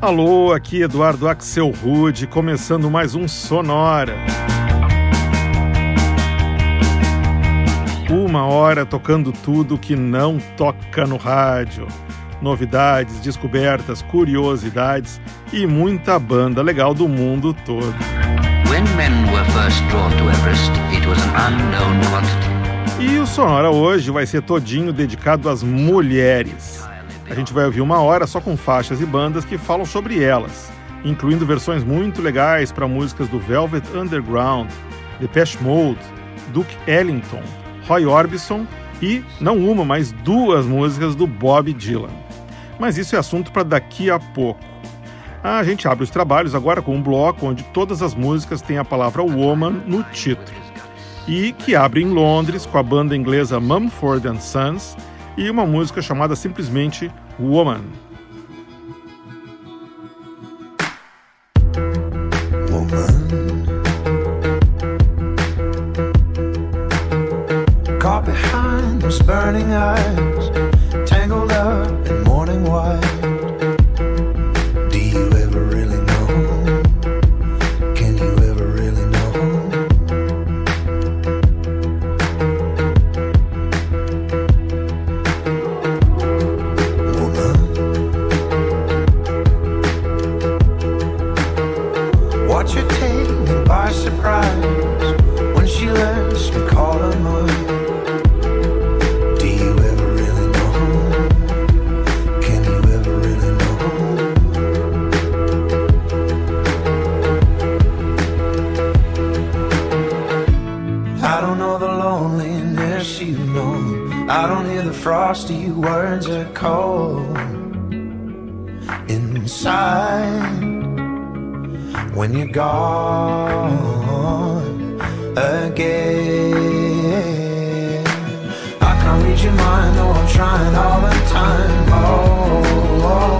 Alô, aqui Eduardo Axel Rude, começando mais um Sonora. Uma hora tocando tudo que não toca no rádio. Novidades, descobertas, curiosidades e muita banda legal do mundo todo. E o Sonora hoje vai ser todinho dedicado às mulheres. A gente vai ouvir uma hora só com faixas e bandas que falam sobre elas, incluindo versões muito legais para músicas do Velvet Underground, Depeche Mode, Duke Ellington, Roy Orbison e, não uma, mas duas músicas do Bob Dylan. Mas isso é assunto para daqui a pouco. A gente abre os trabalhos agora com um bloco onde todas as músicas têm a palavra woman no título. E que abre em Londres com a banda inglesa Mumford Sons e uma música chamada simplesmente Woman. Woman. Frosty words are cold inside when you're gone again. I can't read your mind, though I'm trying all the time. Oh, oh,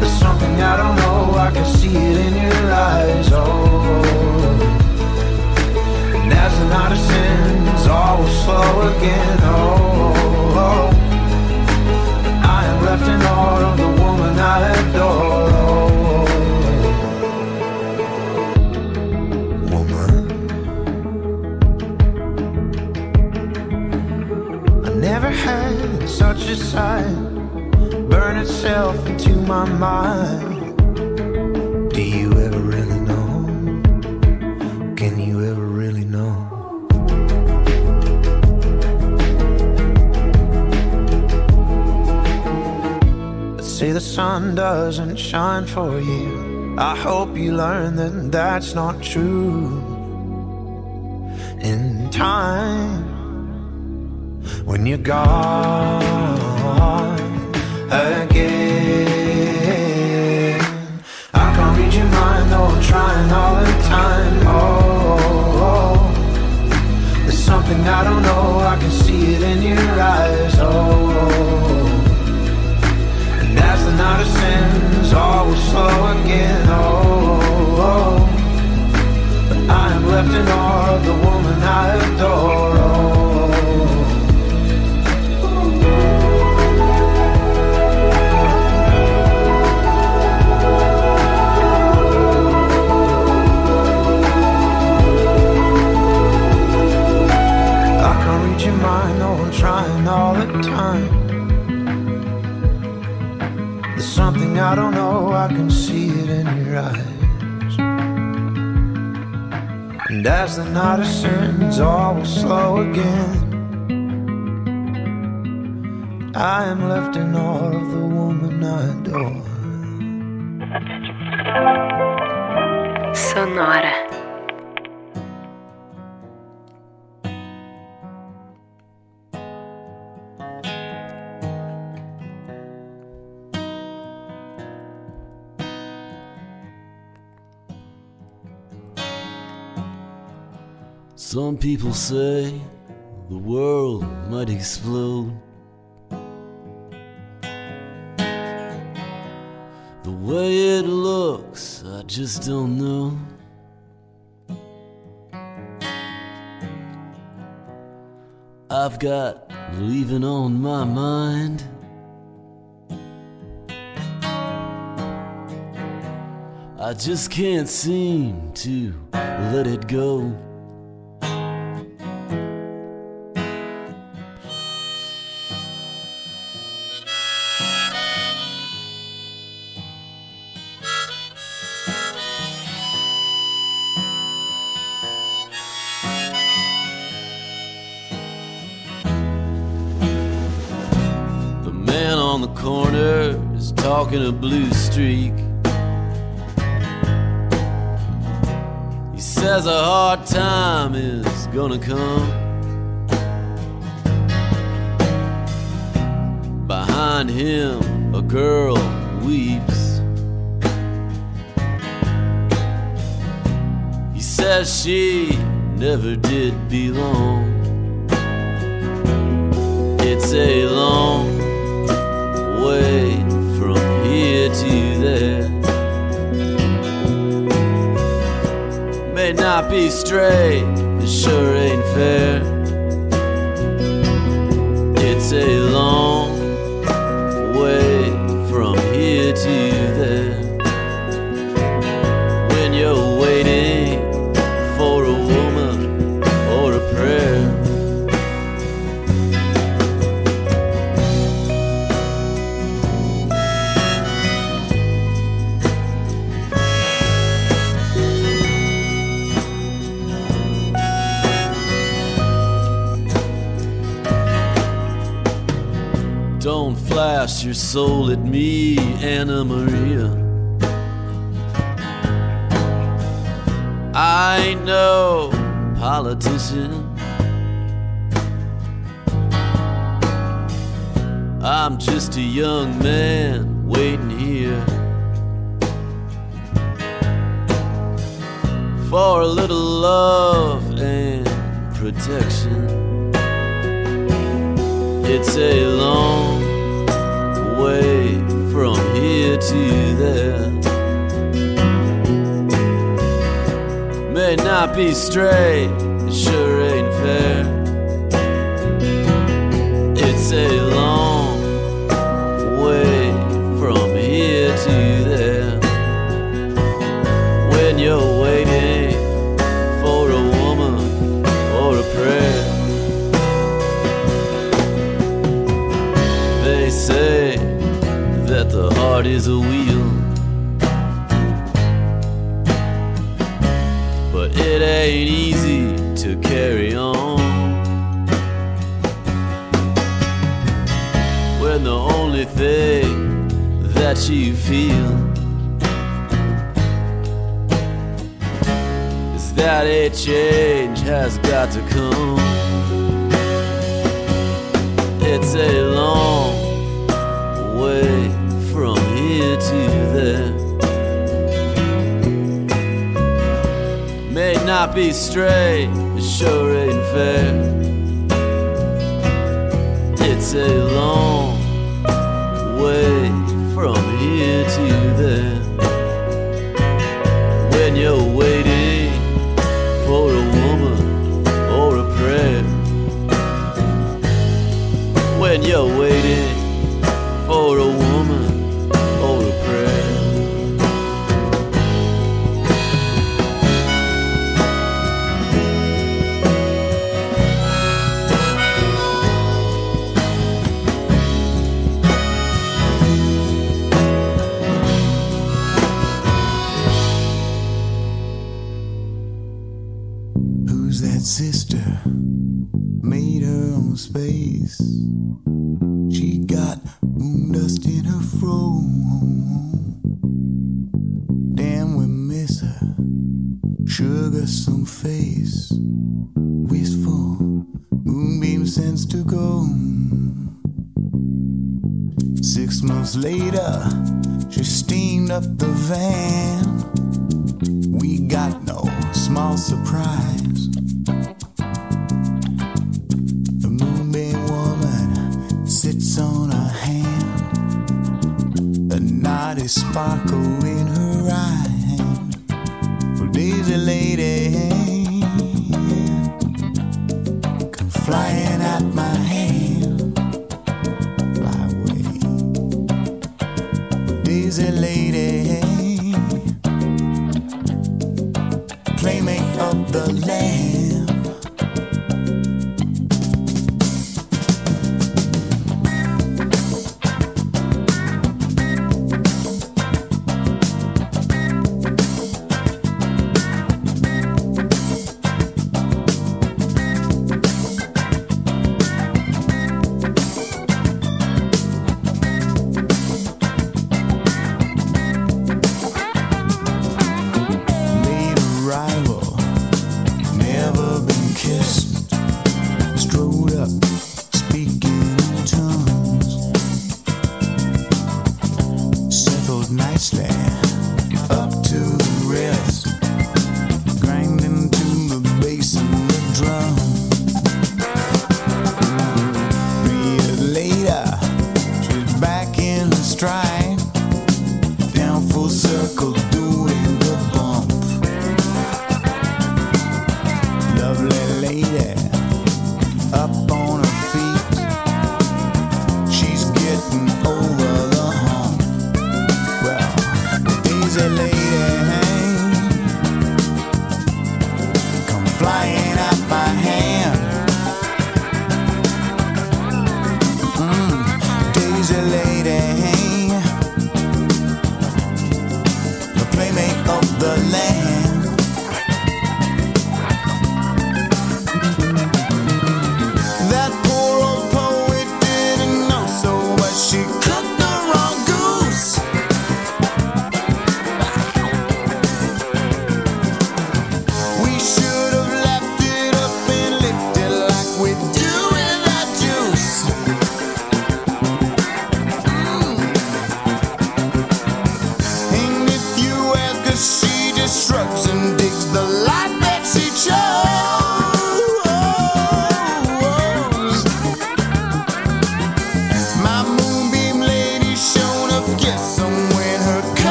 there's something I don't know, I can see it in your eyes. Oh, and as the night ascends, all will slow again. Oh left in awe of the woman I adore. Woman, I never had such a sight burn itself into my mind. Sun doesn't shine for you. I hope you learn that that's not true. In time, when you're gone again, I can't read your mind though I'm trying all the time. Oh, oh, there's something I don't know. I can see it in your Some people say the world might explode. The way it looks, I just don't know. I've got leaving on my mind. I just can't seem to let it go. Is talking a blue streak. He says a hard time is gonna come. Behind him, a girl weeps. He says she never did belong. It's a long not be straight, it sure ain't fair. Soul at me, Anna Maria. I ain't no politician. I'm just a young man waiting here for a little love and protection. It's a long way from here to there. May not be straight, it sure ain't fair. It's a heart is a wheel, but it ain't easy to carry on when the only thing that you feel is that a change has got to come. It's a long Not be straight, it sure ain't fair. It's a long way from here to there. When you're waiting for a woman or a prayer when you're waiting Months later, she steamed up the van. We got no small surprise.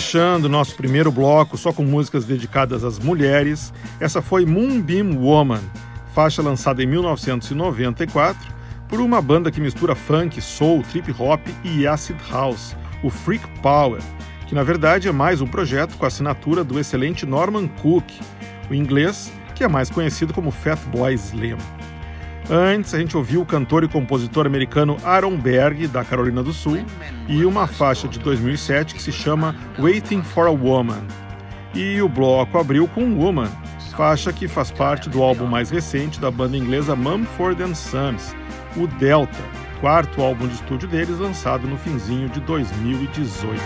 Fechando nosso primeiro bloco só com músicas dedicadas às mulheres, essa foi Moonbeam Woman, faixa lançada em 1994 por uma banda que mistura funk, soul, trip hop e acid house, o Freak Power, que na verdade é mais um projeto com a assinatura do excelente Norman Cook, o inglês que é mais conhecido como Fatboy Slim. Antes, a gente ouviu o cantor e compositor americano Aaron Berg, da Carolina do Sul, e uma faixa de 2007 que se chama Waiting for a Woman. E o bloco abriu com Woman, faixa que faz parte do álbum mais recente da banda inglesa Mumford Sons, o Delta, quarto álbum de estúdio deles lançado no finzinho de 2018.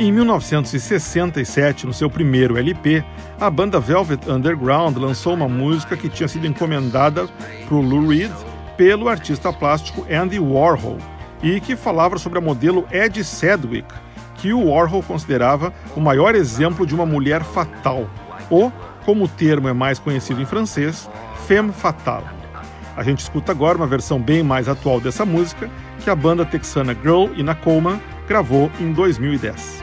Em 1967, no seu primeiro LP, a banda Velvet Underground lançou uma música que tinha sido encomendada para o Lou Reed pelo artista plástico Andy Warhol e que falava sobre a modelo Ed Sedgwick, que o Warhol considerava o maior exemplo de uma mulher fatal, ou, como o termo é mais conhecido em francês, femme fatale. A gente escuta agora uma versão bem mais atual dessa música, que a banda texana Girl in a Coma gravou em 2010.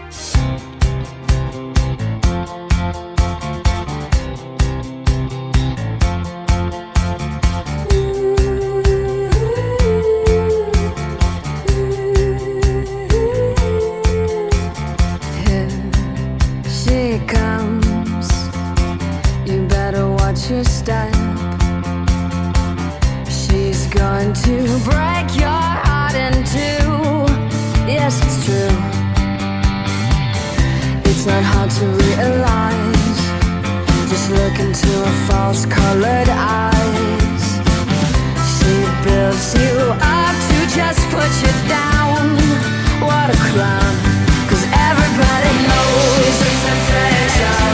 Not hard to realize. Just look into her false colored eyes. She builds you up to just put you down. What a crime. Cause everybody knows she's a perfection.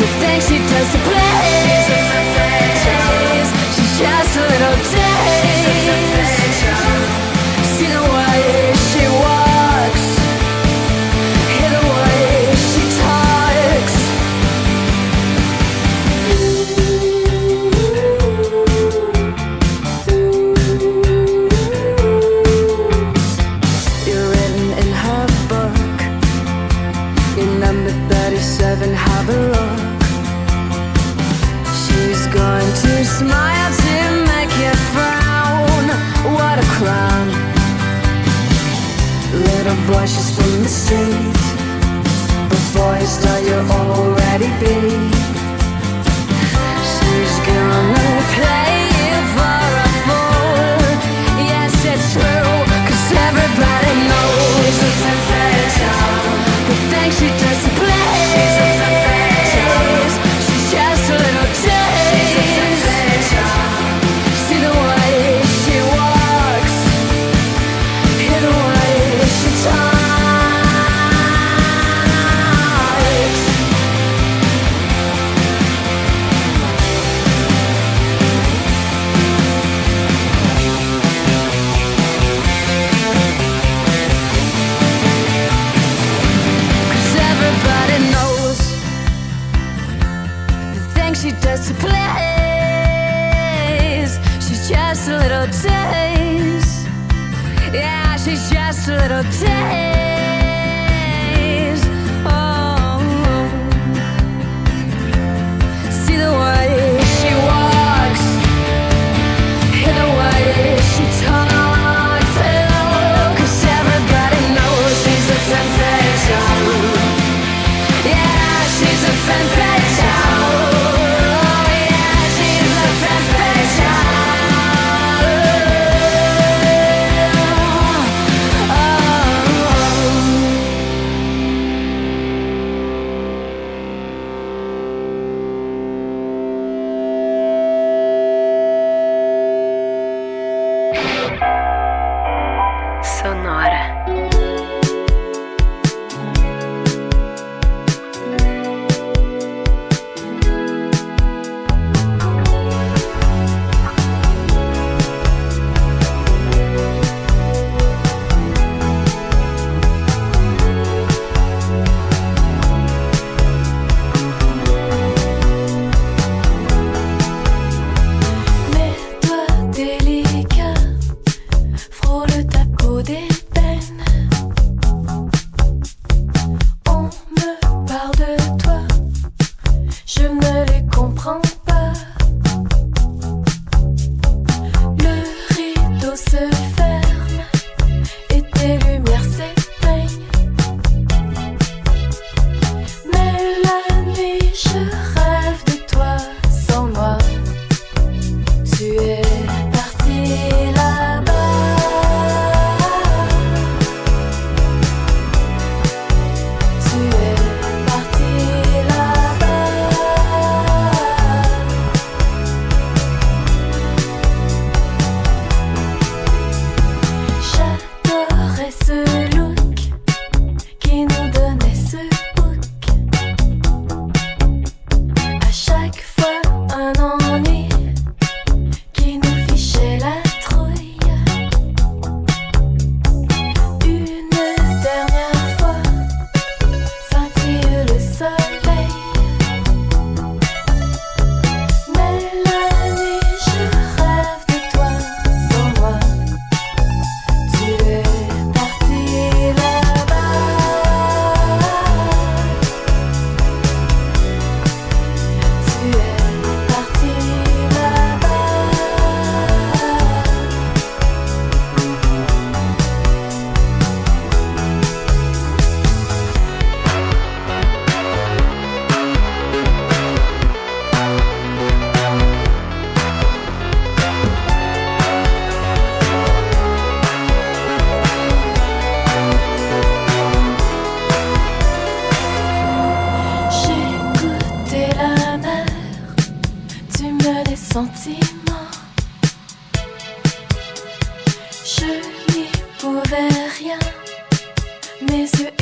The thing she does to please. She's just a little baby seviyorum pouvais rien, mes yeux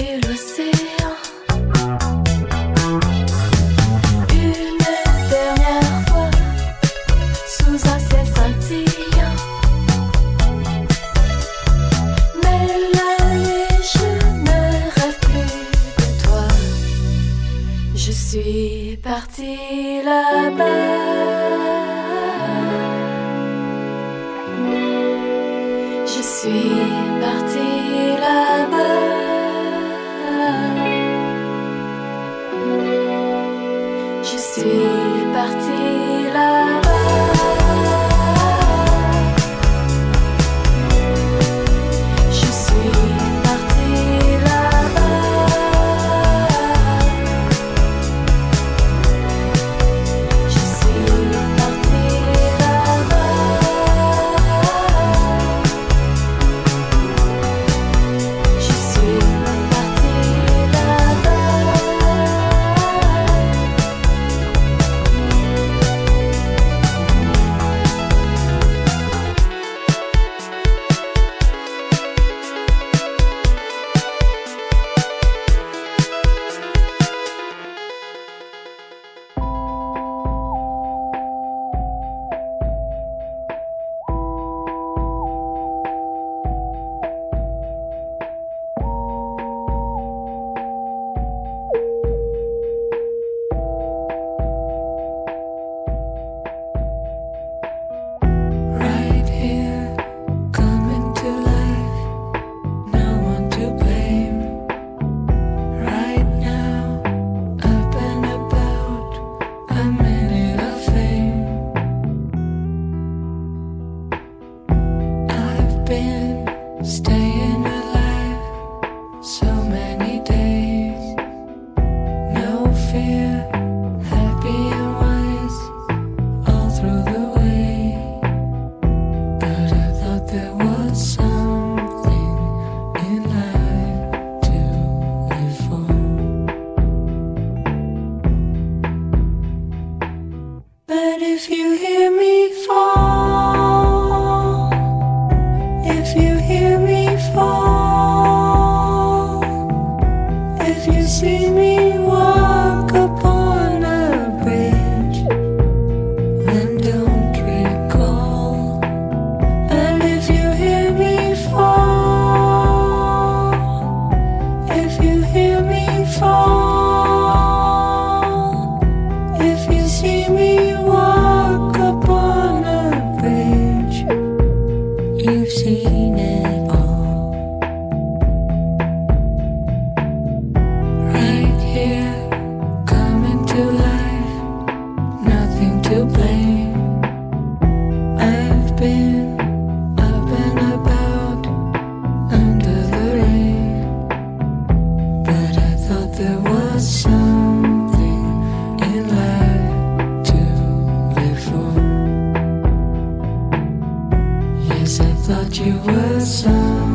you were sound.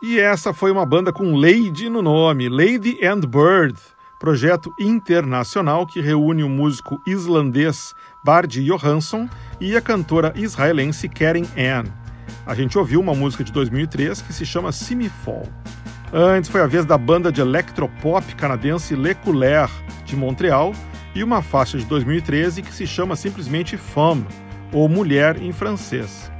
E essa foi uma banda com Lady no nome, Lady and Bird, projeto internacional que reúne o músico islandês Bard Johansson e a cantora israelense Karen Ann. A gente ouviu uma música de 2003 que se chama Simifol. Antes foi a vez da banda de electropop canadense Le Couleur, de Montreal, e uma faixa de 2013 que se chama simplesmente Femme, ou Mulher em francês.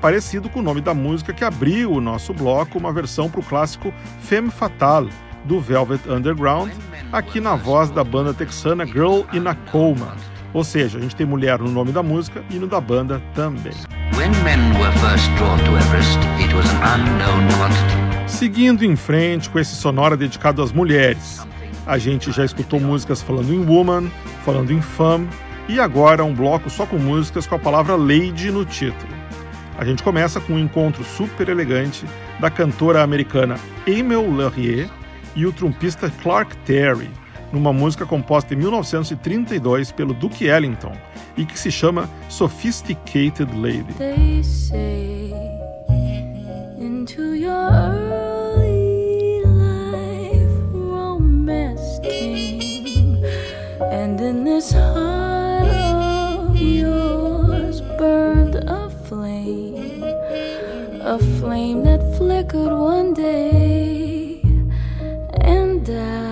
Parecido com o nome da música que abriu o nosso bloco, uma versão para o clássico Femme Fatale, do Velvet Underground, aqui na voz da banda texana Girl in a Coma. Ou seja, a gente tem mulher no nome da música e no da banda também. Everest. Seguindo em frente com esse sonora dedicado às mulheres, a gente já escutou músicas falando em woman, falando em femme e agora um bloco só com músicas com a palavra lady no título. A gente começa com um encontro super elegante da cantora americana Emil Laurier e o trompista Clark Terry, numa música composta em 1932 pelo Duke Ellington e que se chama Sophisticated Lady. This heart a flame that flickered one day and died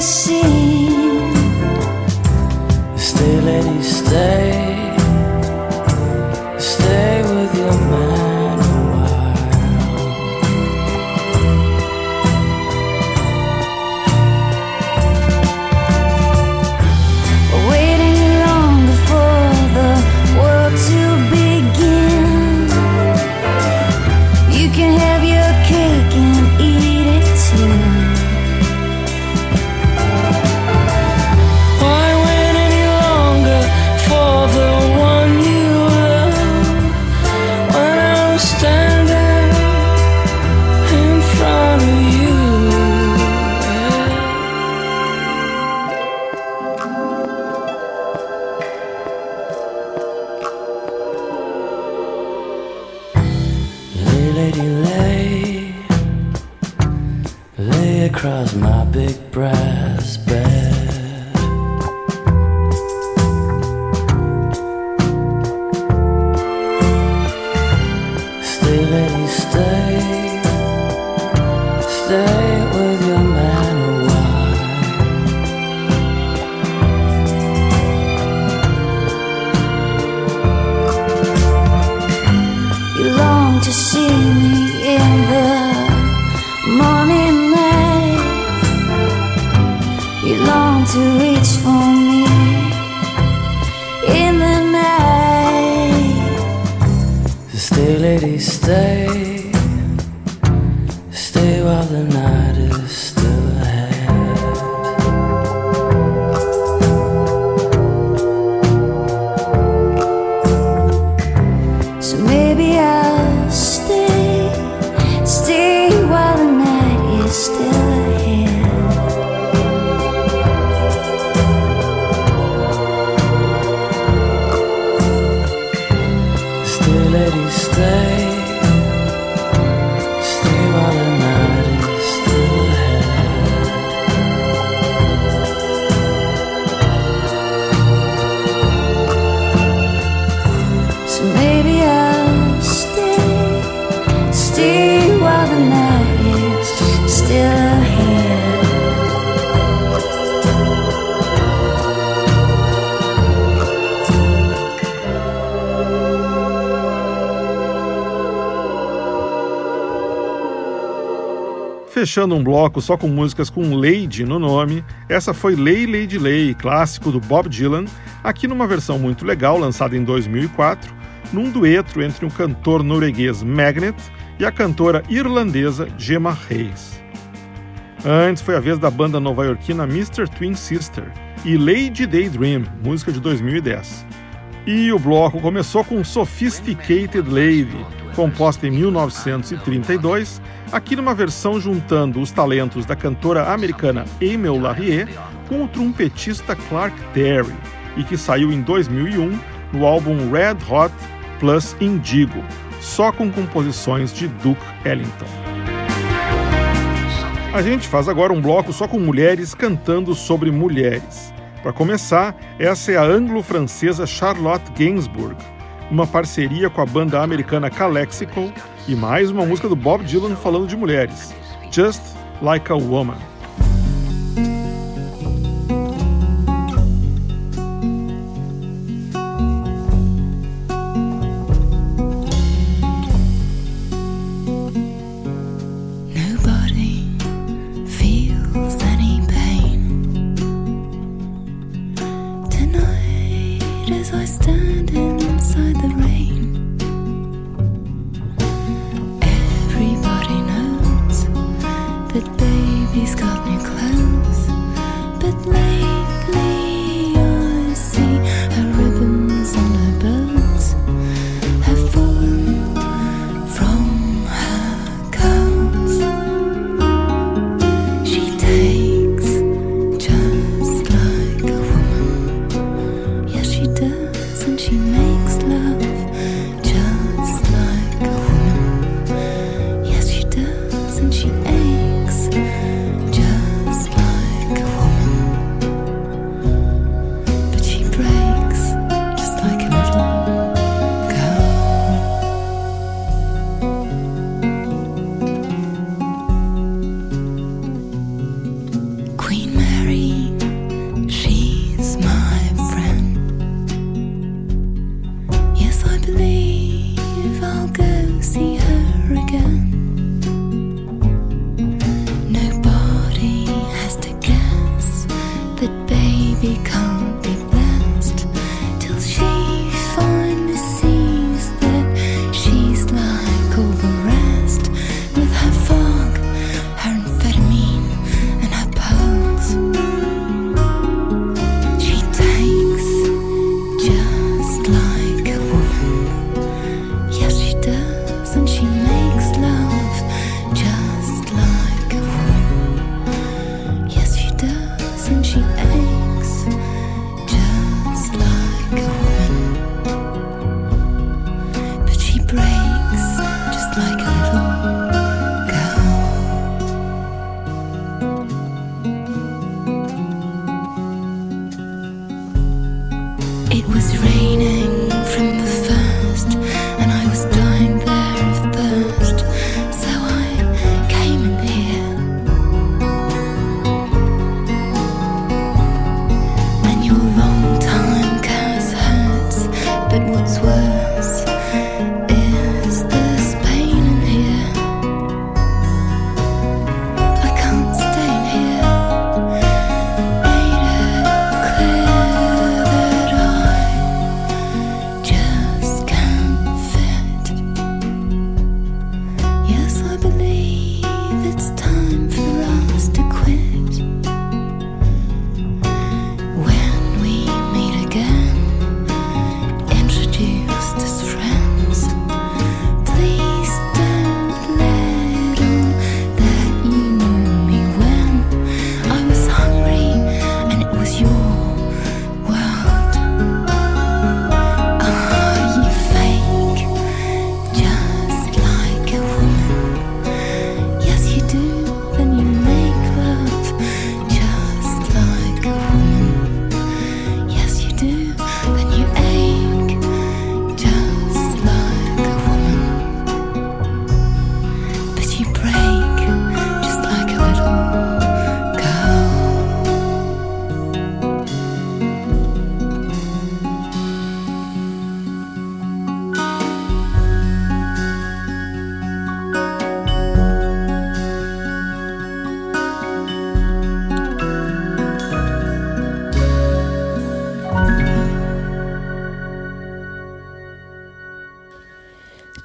心。Stay, lady, stay, stay while the night fechando um bloco só com músicas com Lady no nome, essa foi Lay Lady Lay, clássico do Bob Dylan, aqui numa versão muito legal, lançada em 2004, num dueto entre o cantor norueguês Magnet e a cantora irlandesa Gemma Reis. Antes foi a vez da banda nova-iorquina Mr. Twin Sister e Lady Daydream, música de 2010. E o bloco começou com Sophisticated Lady, composta em 1932, aqui numa versão juntando os talentos da cantora americana Emil Larrier com o trompetista Clark Terry, e que saiu em 2001 no álbum Red Hot Plus Indigo, só com composições de Duke Ellington. A gente faz agora um bloco só com mulheres cantando sobre mulheres. Para começar, essa é a anglo-francesa Charlotte Gainsbourg, uma parceria com a banda americana Calexico e mais uma música do Bob Dylan falando de mulheres, Just Like a Woman.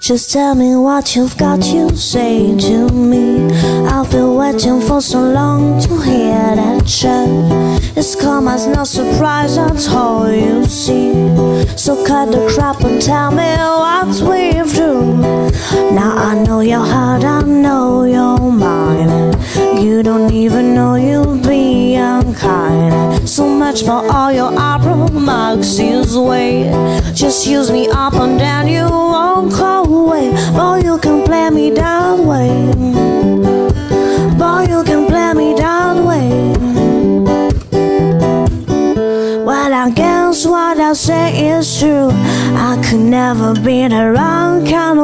Just tell me what you've got to say to me. I've been waiting for so long to hear that chat. It's come as no surprise at all, you see. So cut the crap and tell me what we've do. Now I know your heart, I know your mind. You don't even know you'll be unkind. So much for all your opera Max's way. Just use me up and then you won't go away. Boy, you can play me that way. Boy, you can play me that way. Well, I guess what I say is true. I could never be the wrong kind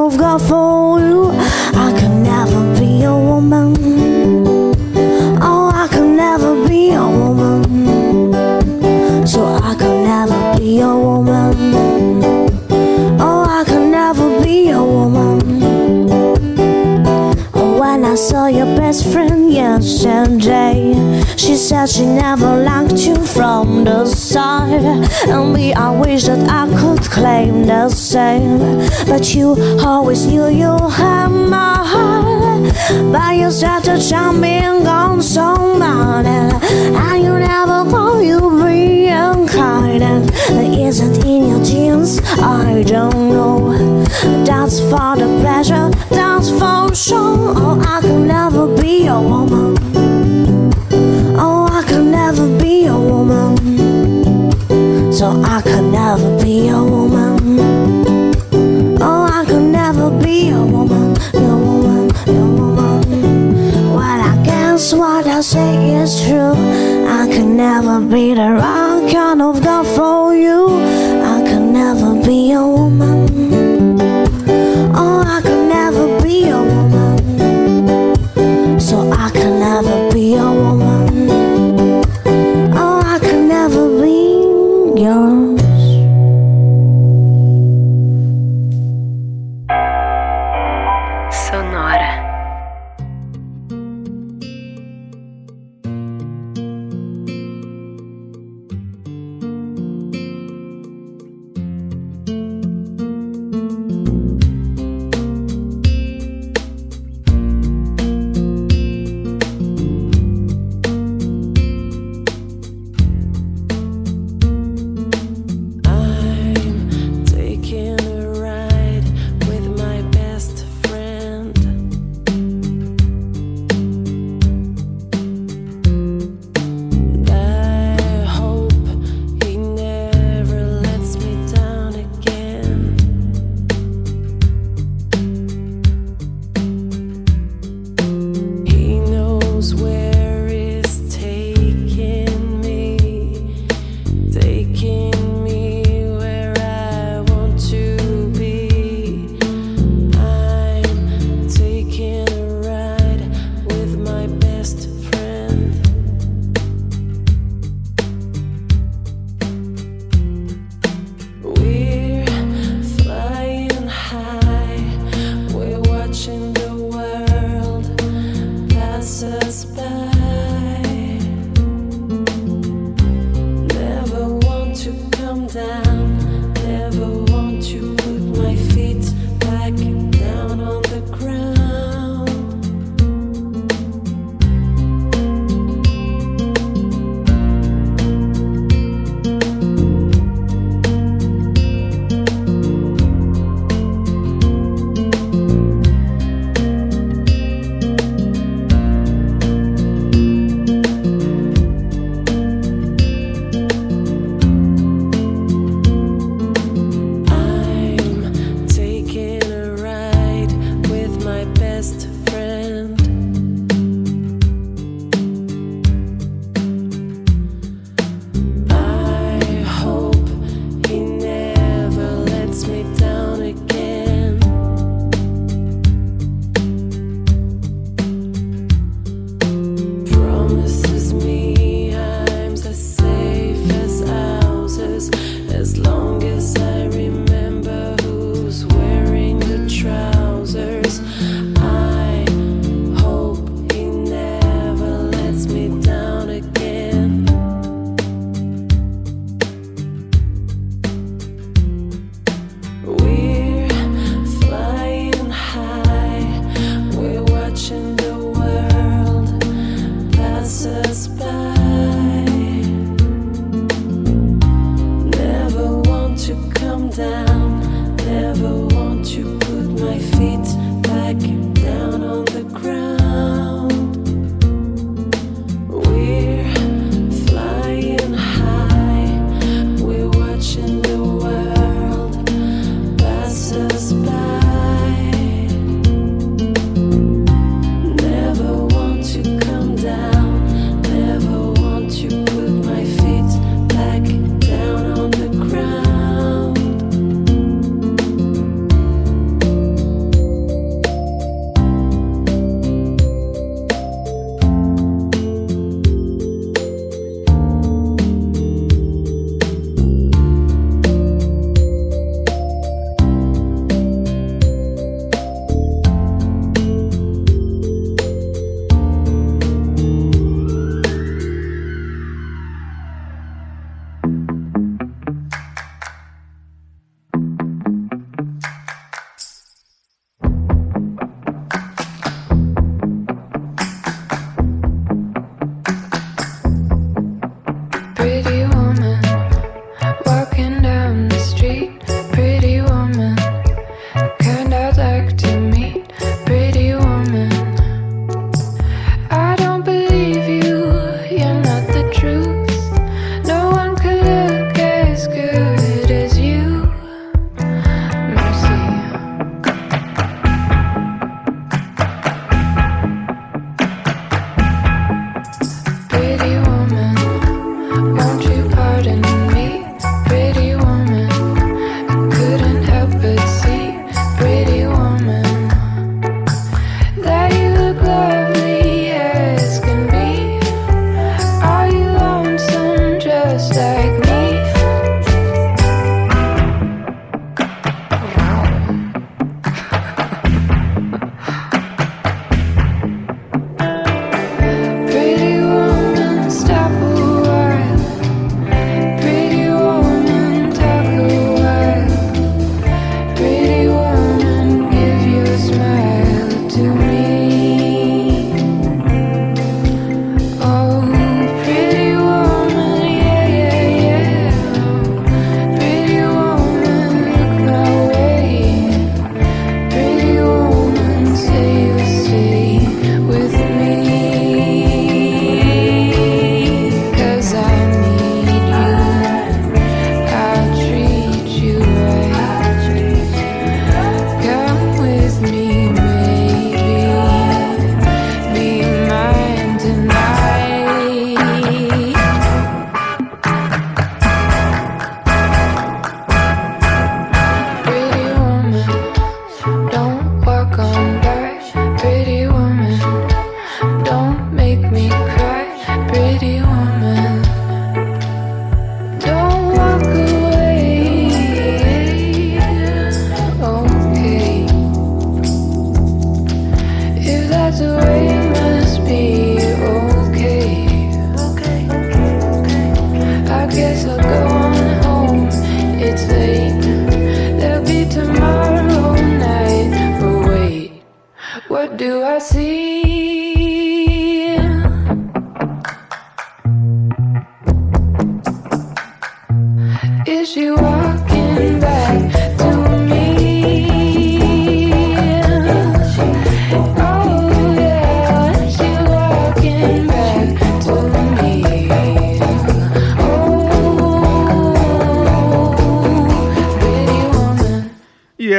best friend yesterday, she said she never liked you from the start. And me, I wish that I could claim the same. But you always knew you had my heart. But you started jumping on somebody, and you never thought you'd be unkind. And it isn't in your genes, I don't know. That's for the pleasure, for sure. Oh, I could never be a woman. Oh, I could never be a woman. So I could never be a woman. Oh, I could never be a woman, a woman, a woman. Well, I guess what I say is true. I could never be the wrong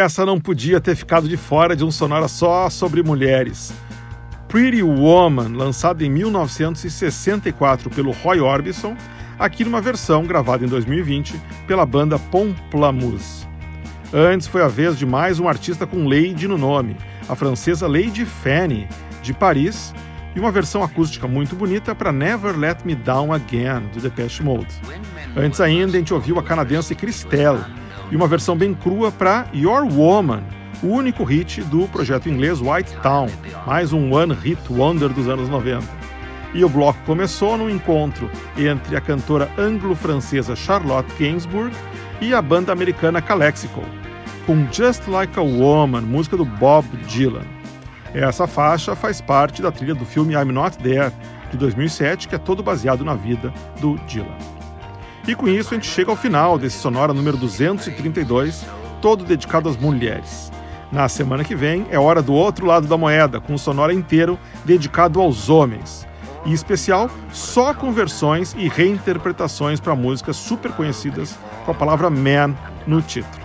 essa não podia ter ficado de fora de um sonora só sobre mulheres. Pretty Woman, lançado em 1964 pelo Roy Orbison, aqui numa versão gravada em 2020 pela banda Pomplamoose. Antes foi a vez de mais um artista com Lady no nome, a francesa Lady Fanny, de Paris, e uma versão acústica muito bonita para Never Let Me Down Again, do Depeche Mode. Antes ainda, a gente ouviu a canadense Christelle, e uma versão bem crua para Your Woman, o único hit do projeto inglês White Town, mais um One Hit Wonder dos anos 90. E o bloco começou num encontro entre a cantora anglo-francesa Charlotte Gainsbourg e a banda americana Calexico, com Just Like a Woman, música do Bob Dylan. Essa faixa faz parte da trilha do filme I'm Not There, de 2007, que é todo baseado na vida do Dylan. E com isso a gente chega ao final desse Sonora número 232, todo dedicado às mulheres. Na semana que vem é hora do outro lado da moeda, com o Sonora inteiro dedicado aos homens. Em especial, só com versões e reinterpretações para músicas super conhecidas com a palavra man no título.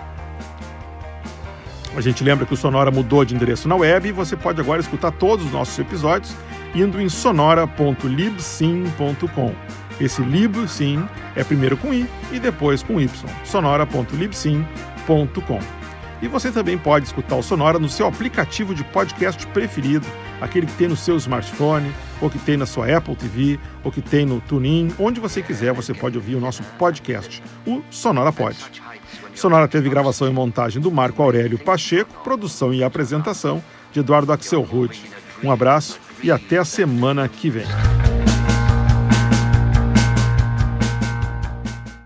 A gente lembra que o Sonora mudou de endereço na web e você pode agora escutar todos os nossos episódios indo em sonora.libsyn.com. Esse libsyn é primeiro com i e depois com y. sonora.libsyn.com. E você também pode escutar o Sonora no seu aplicativo de podcast preferido, aquele que tem no seu smartphone, ou que tem na sua Apple TV, ou que tem no TuneIn, onde você quiser, você pode ouvir o nosso podcast, o Sonora Pod. Sonora teve gravação e montagem do Marco Aurélio Pacheco, produção e apresentação de Eduardo Axel Rude. Um abraço e até a semana que vem.